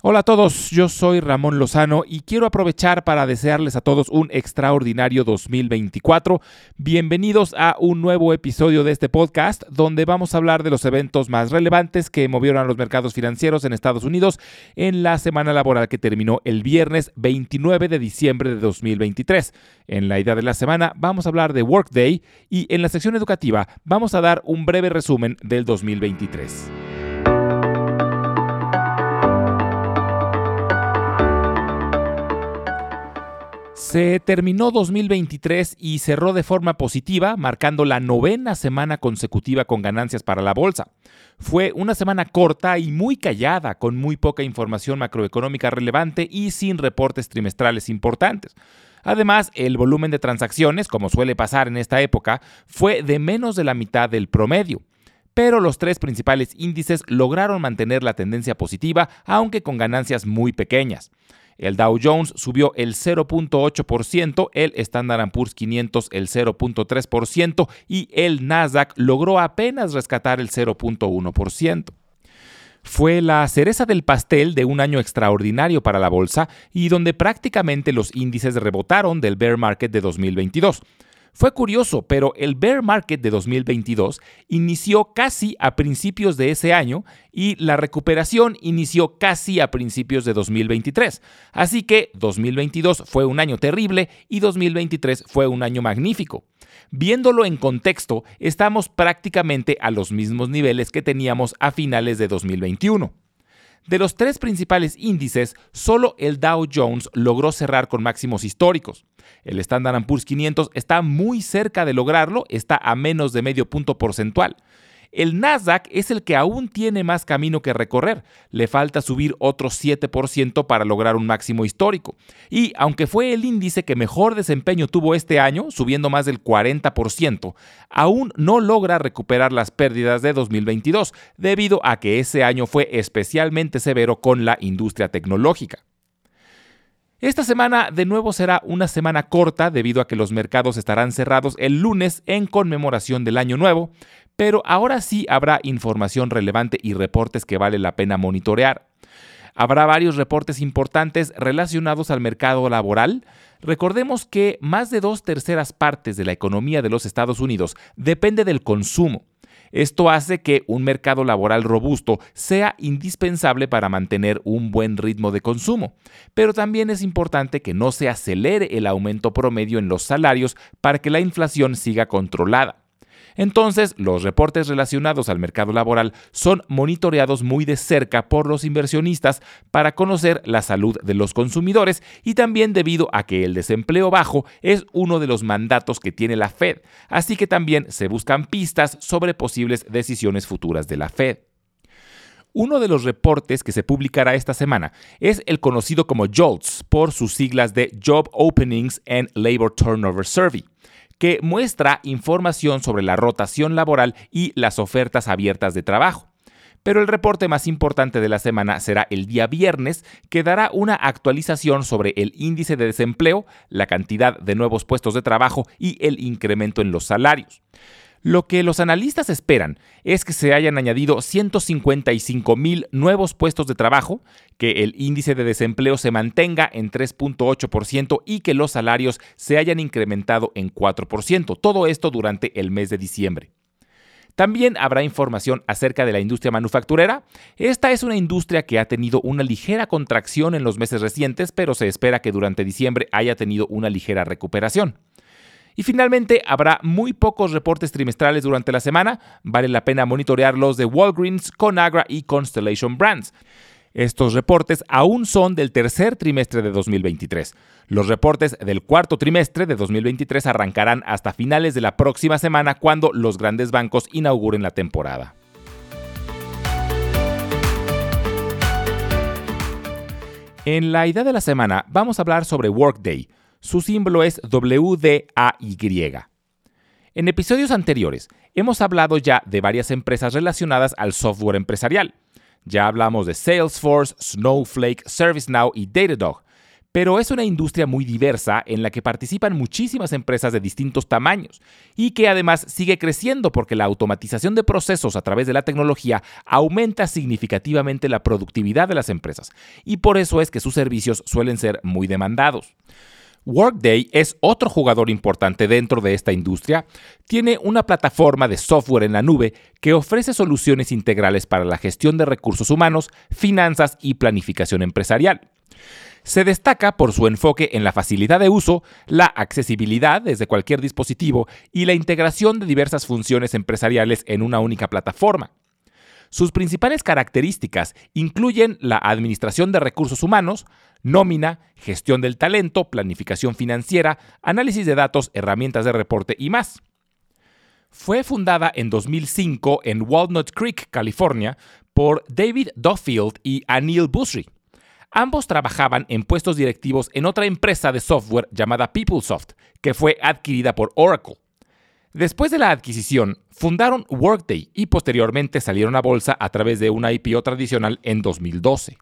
Hola a todos, yo soy Ramón Lozano y quiero aprovechar para desearles a todos un extraordinario 2024. Bienvenidos a un nuevo episodio de este podcast donde vamos a hablar de los eventos más relevantes que movieron a los mercados financieros en Estados Unidos en la semana laboral que terminó el viernes 29 de diciembre de 2023. En la idea de la semana vamos a hablar de Workday y en la sección educativa vamos a dar un breve resumen del 2023. Se terminó 2023 y cerró de forma positiva, marcando la novena semana consecutiva con ganancias para la bolsa. Fue una semana corta y muy callada, con muy poca información macroeconómica relevante y sin reportes trimestrales importantes. Además, el volumen de transacciones, como suele pasar en esta época, fue de menos de la mitad del promedio pero los tres principales índices lograron mantener la tendencia positiva, aunque con ganancias muy pequeñas. El Dow Jones subió el 0.8%, el Standard Poor's 500 el 0.3% y el Nasdaq logró apenas rescatar el 0.1% fue la cereza del pastel de un año extraordinario para la bolsa y donde prácticamente los índices rebotaron del bear market de 2022. Fue curioso, pero el bear market de 2022 inició casi a principios de ese año y la recuperación inició casi a principios de 2023. Así que 2022 fue un año terrible y 2023 fue un año magnífico. Viéndolo en contexto, estamos prácticamente a los mismos niveles que teníamos a finales de 2021. De los tres principales índices, solo el Dow Jones logró cerrar con máximos históricos. El Standard Poor's 500 está muy cerca de lograrlo, está a menos de medio punto porcentual. El Nasdaq es el que aún tiene más camino que recorrer. Le falta subir otro 7% para lograr un máximo histórico. Y aunque fue el índice que mejor desempeño tuvo este año, subiendo más del 40%, aún no logra recuperar las pérdidas de 2022, debido a que ese año fue especialmente severo con la industria tecnológica. Esta semana de nuevo será una semana corta debido a que los mercados estarán cerrados el lunes en conmemoración del Año Nuevo, pero ahora sí habrá información relevante y reportes que vale la pena monitorear. Habrá varios reportes importantes relacionados al mercado laboral. Recordemos que más de dos terceras partes de la economía de los Estados Unidos depende del consumo. Esto hace que un mercado laboral robusto sea indispensable para mantener un buen ritmo de consumo, pero también es importante que no se acelere el aumento promedio en los salarios para que la inflación siga controlada. Entonces, los reportes relacionados al mercado laboral son monitoreados muy de cerca por los inversionistas para conocer la salud de los consumidores y también debido a que el desempleo bajo es uno de los mandatos que tiene la Fed, así que también se buscan pistas sobre posibles decisiones futuras de la Fed. Uno de los reportes que se publicará esta semana es el conocido como JOLTS por sus siglas de Job Openings and Labor Turnover Survey que muestra información sobre la rotación laboral y las ofertas abiertas de trabajo. Pero el reporte más importante de la semana será el día viernes, que dará una actualización sobre el índice de desempleo, la cantidad de nuevos puestos de trabajo y el incremento en los salarios. Lo que los analistas esperan es que se hayan añadido 155 mil nuevos puestos de trabajo, que el índice de desempleo se mantenga en 3.8% y que los salarios se hayan incrementado en 4%. Todo esto durante el mes de diciembre. También habrá información acerca de la industria manufacturera. Esta es una industria que ha tenido una ligera contracción en los meses recientes, pero se espera que durante diciembre haya tenido una ligera recuperación. Y finalmente, habrá muy pocos reportes trimestrales durante la semana. Vale la pena monitorear los de Walgreens, Conagra y Constellation Brands. Estos reportes aún son del tercer trimestre de 2023. Los reportes del cuarto trimestre de 2023 arrancarán hasta finales de la próxima semana cuando los grandes bancos inauguren la temporada. En la idea de la semana vamos a hablar sobre Workday, su símbolo es WDAY. En episodios anteriores hemos hablado ya de varias empresas relacionadas al software empresarial. Ya hablamos de Salesforce, Snowflake, ServiceNow y Datadog. pero es una industria muy diversa en la que participan muchísimas empresas de distintos tamaños y que además sigue creciendo porque la automatización de procesos a través de la tecnología aumenta significativamente la productividad de las empresas y por eso es que sus servicios suelen ser muy demandados. Workday es otro jugador importante dentro de esta industria. Tiene una plataforma de software en la nube que ofrece soluciones integrales para la gestión de recursos humanos, finanzas y planificación empresarial. Se destaca por su enfoque en la facilidad de uso, la accesibilidad desde cualquier dispositivo y la integración de diversas funciones empresariales en una única plataforma. Sus principales características incluyen la administración de recursos humanos, nómina, gestión del talento, planificación financiera, análisis de datos, herramientas de reporte y más. Fue fundada en 2005 en Walnut Creek, California, por David Duffield y Anil Busri. Ambos trabajaban en puestos directivos en otra empresa de software llamada PeopleSoft, que fue adquirida por Oracle. Después de la adquisición, fundaron Workday y posteriormente salieron a bolsa a través de una IPO tradicional en 2012.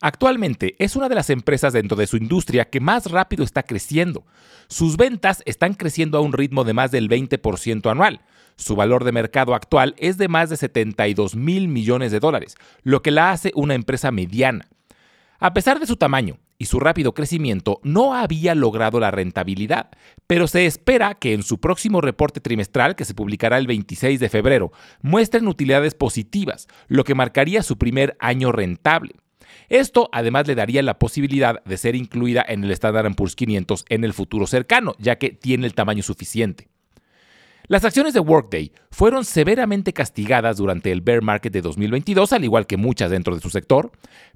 Actualmente es una de las empresas dentro de su industria que más rápido está creciendo. Sus ventas están creciendo a un ritmo de más del 20% anual. Su valor de mercado actual es de más de 72 mil millones de dólares, lo que la hace una empresa mediana. A pesar de su tamaño y su rápido crecimiento, no había logrado la rentabilidad, pero se espera que en su próximo reporte trimestral, que se publicará el 26 de febrero, muestren utilidades positivas, lo que marcaría su primer año rentable. Esto además le daría la posibilidad de ser incluida en el Standard Poor's 500 en el futuro cercano, ya que tiene el tamaño suficiente. Las acciones de Workday fueron severamente castigadas durante el bear market de 2022, al igual que muchas dentro de su sector,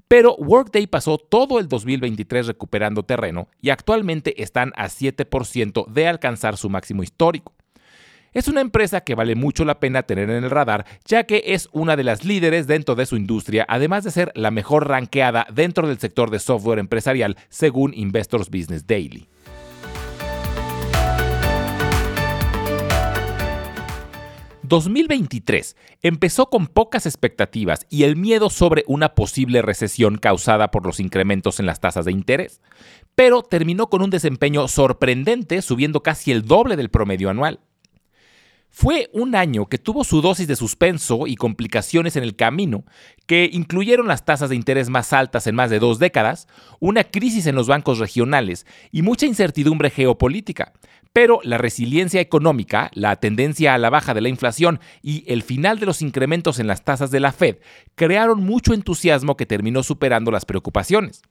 pero Workday pasó todo el 2023 recuperando terreno y actualmente están a 7% de alcanzar su máximo histórico. Es una empresa que vale mucho la pena tener en el radar, ya que es una de las líderes dentro de su industria, además de ser la mejor ranqueada dentro del sector de software empresarial, según Investors Business Daily. ...2023 empezó con pocas expectativas y el miedo sobre una posible recesión causada por los incrementos en las tasas de interés, pero terminó con un desempeño sorprendente subiendo casi el doble del promedio anual. Fue un año que tuvo su dosis de suspenso y complicaciones en el camino, que incluyeron las tasas de interés más altas en más de dos décadas, una crisis en los bancos regionales y mucha incertidumbre geopolítica. Pero la resiliencia económica, la tendencia a la baja de la inflación y el final de los incrementos en las tasas de la Fed crearon mucho entusiasmo que terminó superando las preocupaciones.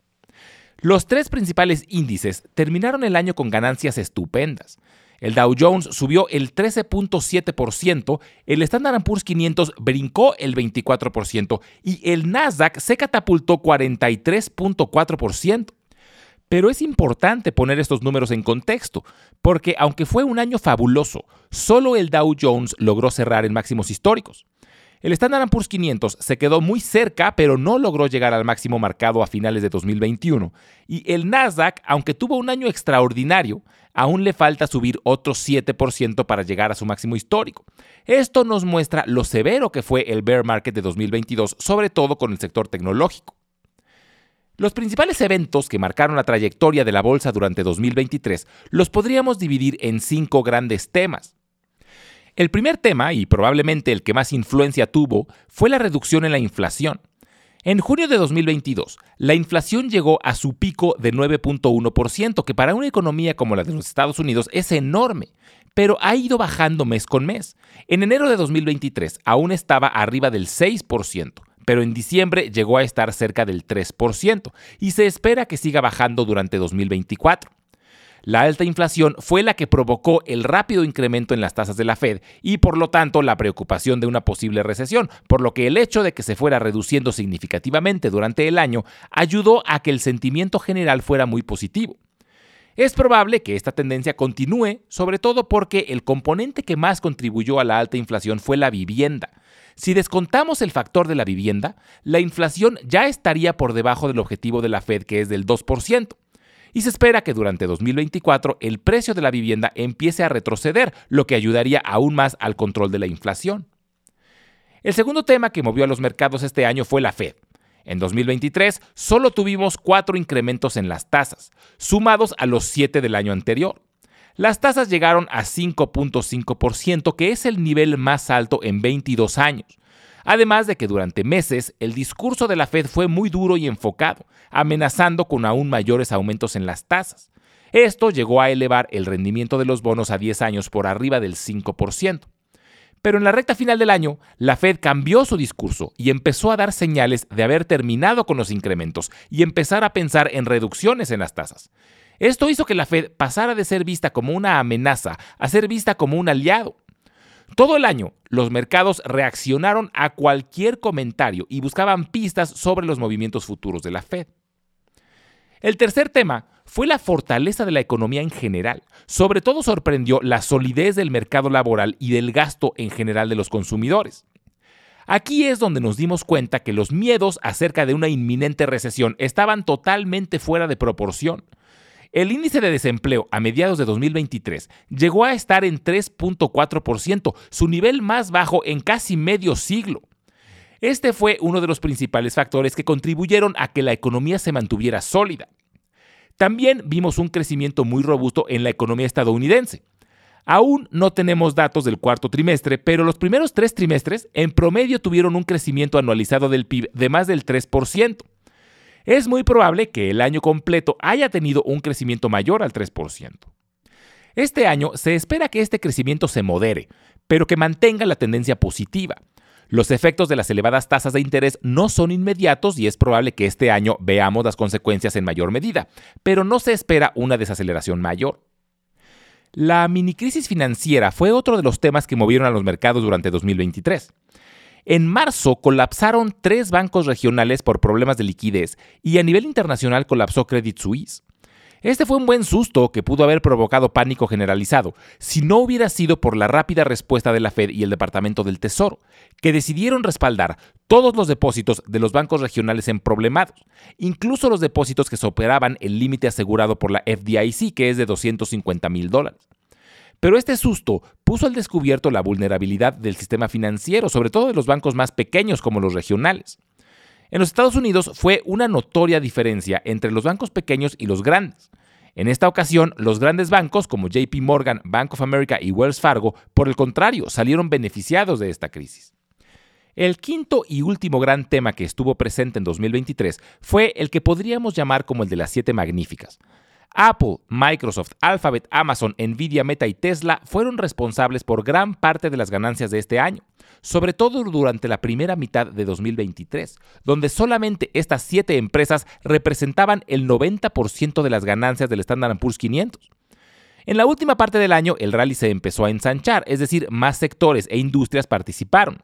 Los tres principales índices terminaron el año con ganancias estupendas. El Dow Jones subió el 13.7%, el Standard Poor's 500 brincó el 24% y el Nasdaq se catapultó 43.4%. Pero es importante poner estos números en contexto, porque aunque fue un año fabuloso, solo el Dow Jones logró cerrar en máximos históricos. El Standard Poor's 500 se quedó muy cerca, pero no logró llegar al máximo marcado a finales de 2021. Y el Nasdaq, aunque tuvo un año extraordinario, aún le falta subir otro 7% para llegar a su máximo histórico. Esto nos muestra lo severo que fue el bear market de 2022, sobre todo con el sector tecnológico. Los principales eventos que marcaron la trayectoria de la bolsa durante 2023 los podríamos dividir en cinco grandes temas. El primer tema, y probablemente el que más influencia tuvo, fue la reducción en la inflación. En junio de 2022, la inflación llegó a su pico de 9.1%, que para una economía como la de los Estados Unidos es enorme, pero ha ido bajando mes con mes. En enero de 2023 aún estaba arriba del 6%, pero en diciembre llegó a estar cerca del 3% y se espera que siga bajando durante 2024. La alta inflación fue la que provocó el rápido incremento en las tasas de la Fed y por lo tanto la preocupación de una posible recesión, por lo que el hecho de que se fuera reduciendo significativamente durante el año ayudó a que el sentimiento general fuera muy positivo. Es probable que esta tendencia continúe, sobre todo porque el componente que más contribuyó a la alta inflación fue la vivienda. Si descontamos el factor de la vivienda, la inflación ya estaría por debajo del objetivo de la Fed que es del 2% y se espera que durante 2024 el precio de la vivienda empiece a retroceder, lo que ayudaría aún más al control de la inflación. El segundo tema que movió a los mercados este año fue la Fed. En 2023 solo tuvimos cuatro incrementos en las tasas, sumados a los siete del año anterior. Las tasas llegaron a 5.5%, que es el nivel más alto en 22 años. Además de que durante meses el discurso de la Fed fue muy duro y enfocado, amenazando con aún mayores aumentos en las tasas. Esto llegó a elevar el rendimiento de los bonos a 10 años por arriba del 5%. Pero en la recta final del año, la Fed cambió su discurso y empezó a dar señales de haber terminado con los incrementos y empezar a pensar en reducciones en las tasas. Esto hizo que la Fed pasara de ser vista como una amenaza a ser vista como un aliado. Todo el año, los mercados reaccionaron a cualquier comentario y buscaban pistas sobre los movimientos futuros de la Fed. El tercer tema fue la fortaleza de la economía en general. Sobre todo sorprendió la solidez del mercado laboral y del gasto en general de los consumidores. Aquí es donde nos dimos cuenta que los miedos acerca de una inminente recesión estaban totalmente fuera de proporción. El índice de desempleo a mediados de 2023 llegó a estar en 3.4%, su nivel más bajo en casi medio siglo. Este fue uno de los principales factores que contribuyeron a que la economía se mantuviera sólida. También vimos un crecimiento muy robusto en la economía estadounidense. Aún no tenemos datos del cuarto trimestre, pero los primeros tres trimestres en promedio tuvieron un crecimiento anualizado del PIB de más del 3%. Es muy probable que el año completo haya tenido un crecimiento mayor al 3%. Este año se espera que este crecimiento se modere, pero que mantenga la tendencia positiva. Los efectos de las elevadas tasas de interés no son inmediatos y es probable que este año veamos las consecuencias en mayor medida, pero no se espera una desaceleración mayor. La minicrisis financiera fue otro de los temas que movieron a los mercados durante 2023. En marzo colapsaron tres bancos regionales por problemas de liquidez y a nivel internacional colapsó Credit Suisse. Este fue un buen susto que pudo haber provocado pánico generalizado si no hubiera sido por la rápida respuesta de la Fed y el Departamento del Tesoro, que decidieron respaldar todos los depósitos de los bancos regionales en problemados, incluso los depósitos que superaban el límite asegurado por la FDIC, que es de 250 mil dólares. Pero este susto puso al descubierto la vulnerabilidad del sistema financiero, sobre todo de los bancos más pequeños como los regionales. En los Estados Unidos fue una notoria diferencia entre los bancos pequeños y los grandes. En esta ocasión, los grandes bancos como JP Morgan, Bank of America y Wells Fargo, por el contrario, salieron beneficiados de esta crisis. El quinto y último gran tema que estuvo presente en 2023 fue el que podríamos llamar como el de las siete magníficas. Apple, Microsoft, Alphabet, Amazon, Nvidia, Meta y Tesla fueron responsables por gran parte de las ganancias de este año, sobre todo durante la primera mitad de 2023, donde solamente estas siete empresas representaban el 90% de las ganancias del Standard Poor's 500. En la última parte del año el rally se empezó a ensanchar, es decir, más sectores e industrias participaron.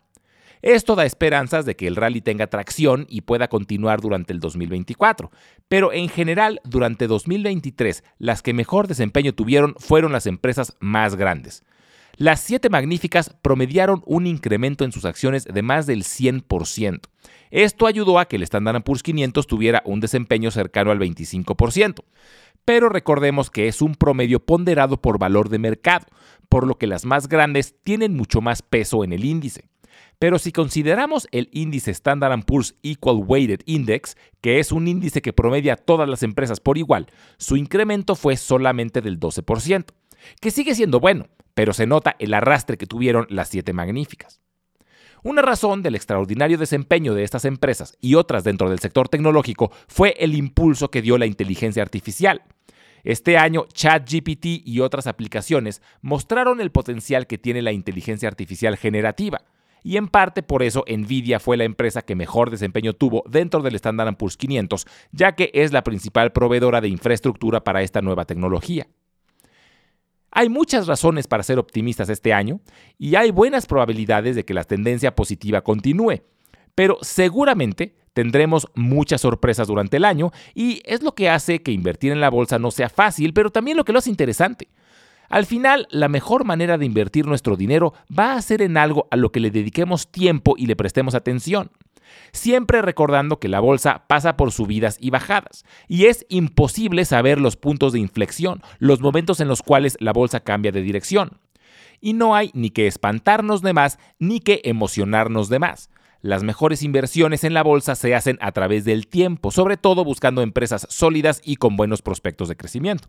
Esto da esperanzas de que el rally tenga tracción y pueda continuar durante el 2024, pero en general durante 2023 las que mejor desempeño tuvieron fueron las empresas más grandes. Las siete magníficas promediaron un incremento en sus acciones de más del 100%. Esto ayudó a que el Standard Poor's 500 tuviera un desempeño cercano al 25%. Pero recordemos que es un promedio ponderado por valor de mercado, por lo que las más grandes tienen mucho más peso en el índice. Pero si consideramos el índice Standard Poor's Equal Weighted Index, que es un índice que promedia todas las empresas por igual, su incremento fue solamente del 12%, que sigue siendo bueno, pero se nota el arrastre que tuvieron las siete magníficas. Una razón del extraordinario desempeño de estas empresas y otras dentro del sector tecnológico fue el impulso que dio la inteligencia artificial. Este año, ChatGPT y otras aplicaciones mostraron el potencial que tiene la inteligencia artificial generativa, y en parte por eso Nvidia fue la empresa que mejor desempeño tuvo dentro del Standard Poor's 500, ya que es la principal proveedora de infraestructura para esta nueva tecnología. Hay muchas razones para ser optimistas este año y hay buenas probabilidades de que la tendencia positiva continúe, pero seguramente tendremos muchas sorpresas durante el año y es lo que hace que invertir en la bolsa no sea fácil, pero también lo que lo hace interesante. Al final, la mejor manera de invertir nuestro dinero va a ser en algo a lo que le dediquemos tiempo y le prestemos atención. Siempre recordando que la bolsa pasa por subidas y bajadas, y es imposible saber los puntos de inflexión, los momentos en los cuales la bolsa cambia de dirección. Y no hay ni que espantarnos de más ni que emocionarnos de más. Las mejores inversiones en la bolsa se hacen a través del tiempo, sobre todo buscando empresas sólidas y con buenos prospectos de crecimiento.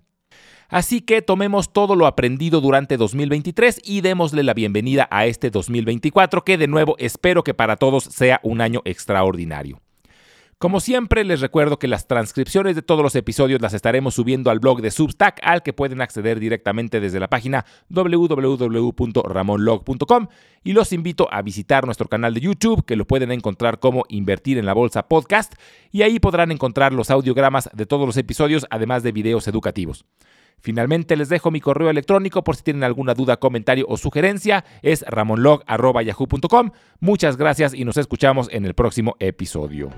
Así que tomemos todo lo aprendido durante 2023 y démosle la bienvenida a este 2024 que de nuevo espero que para todos sea un año extraordinario. Como siempre, les recuerdo que las transcripciones de todos los episodios las estaremos subiendo al blog de Substack, al que pueden acceder directamente desde la página www.ramonlog.com y los invito a visitar nuestro canal de YouTube, que lo pueden encontrar como Invertir en la Bolsa Podcast, y ahí podrán encontrar los audiogramas de todos los episodios, además de videos educativos. Finalmente les dejo mi correo electrónico por si tienen alguna duda, comentario o sugerencia. Es ramonlog.yahoo.com. Muchas gracias y nos escuchamos en el próximo episodio.